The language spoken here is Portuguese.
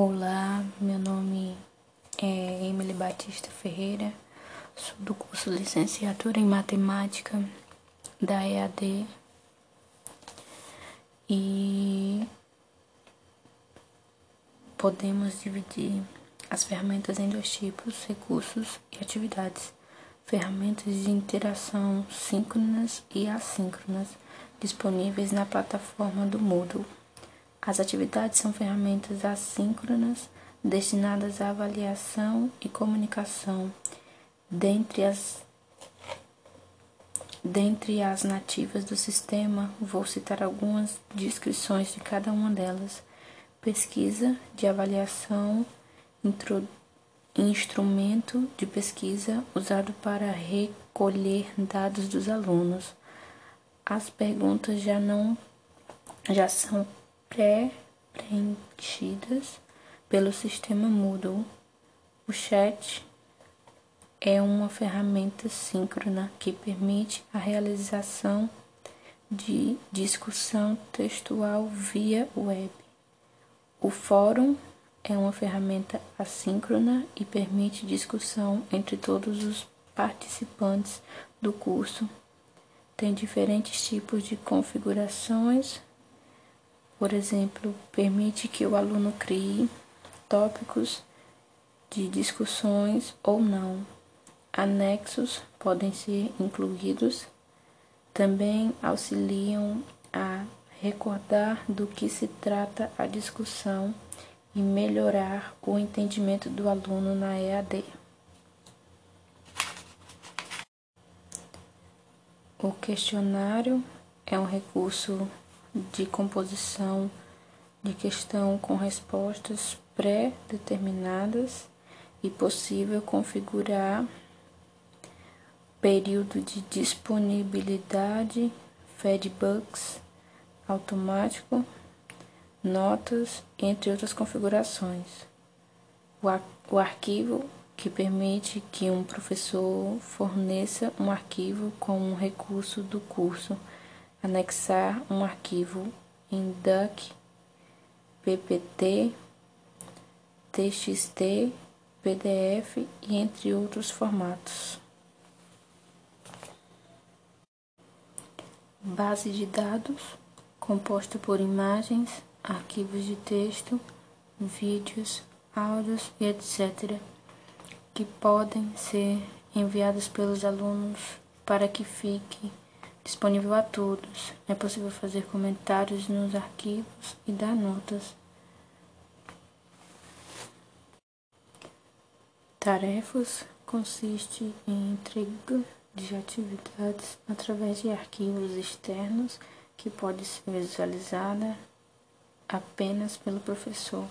Olá, meu nome é Emily Batista Ferreira, sou do curso Licenciatura em Matemática da EAD e podemos dividir as ferramentas em dois tipos, recursos e atividades. Ferramentas de interação síncronas e assíncronas disponíveis na plataforma do Moodle. As atividades são ferramentas assíncronas destinadas à avaliação e comunicação. Dentre as, dentre as nativas do sistema, vou citar algumas descrições de cada uma delas. Pesquisa de avaliação, instrumento de pesquisa usado para recolher dados dos alunos. As perguntas já não já são pré-preenchidas pelo sistema Moodle. O chat é uma ferramenta síncrona que permite a realização de discussão textual via web. O fórum é uma ferramenta assíncrona e permite discussão entre todos os participantes do curso. Tem diferentes tipos de configurações por exemplo, permite que o aluno crie tópicos de discussões ou não. Anexos podem ser incluídos. Também auxiliam a recordar do que se trata a discussão e melhorar o entendimento do aluno na EAD. O questionário é um recurso de composição de questão com respostas pré-determinadas e possível configurar período de disponibilidade, feedbacks automático, notas, entre outras configurações. O, ar o arquivo que permite que um professor forneça um arquivo com um recurso do curso anexar um arquivo em DUC, PPT, TXT, PDF e entre outros formatos. Base de dados composta por imagens, arquivos de texto, vídeos, áudios e etc., que podem ser enviados pelos alunos para que fique disponível a todos. É possível fazer comentários nos arquivos e dar notas. Tarefas consiste em entrega de atividades através de arquivos externos que pode ser visualizada apenas pelo professor.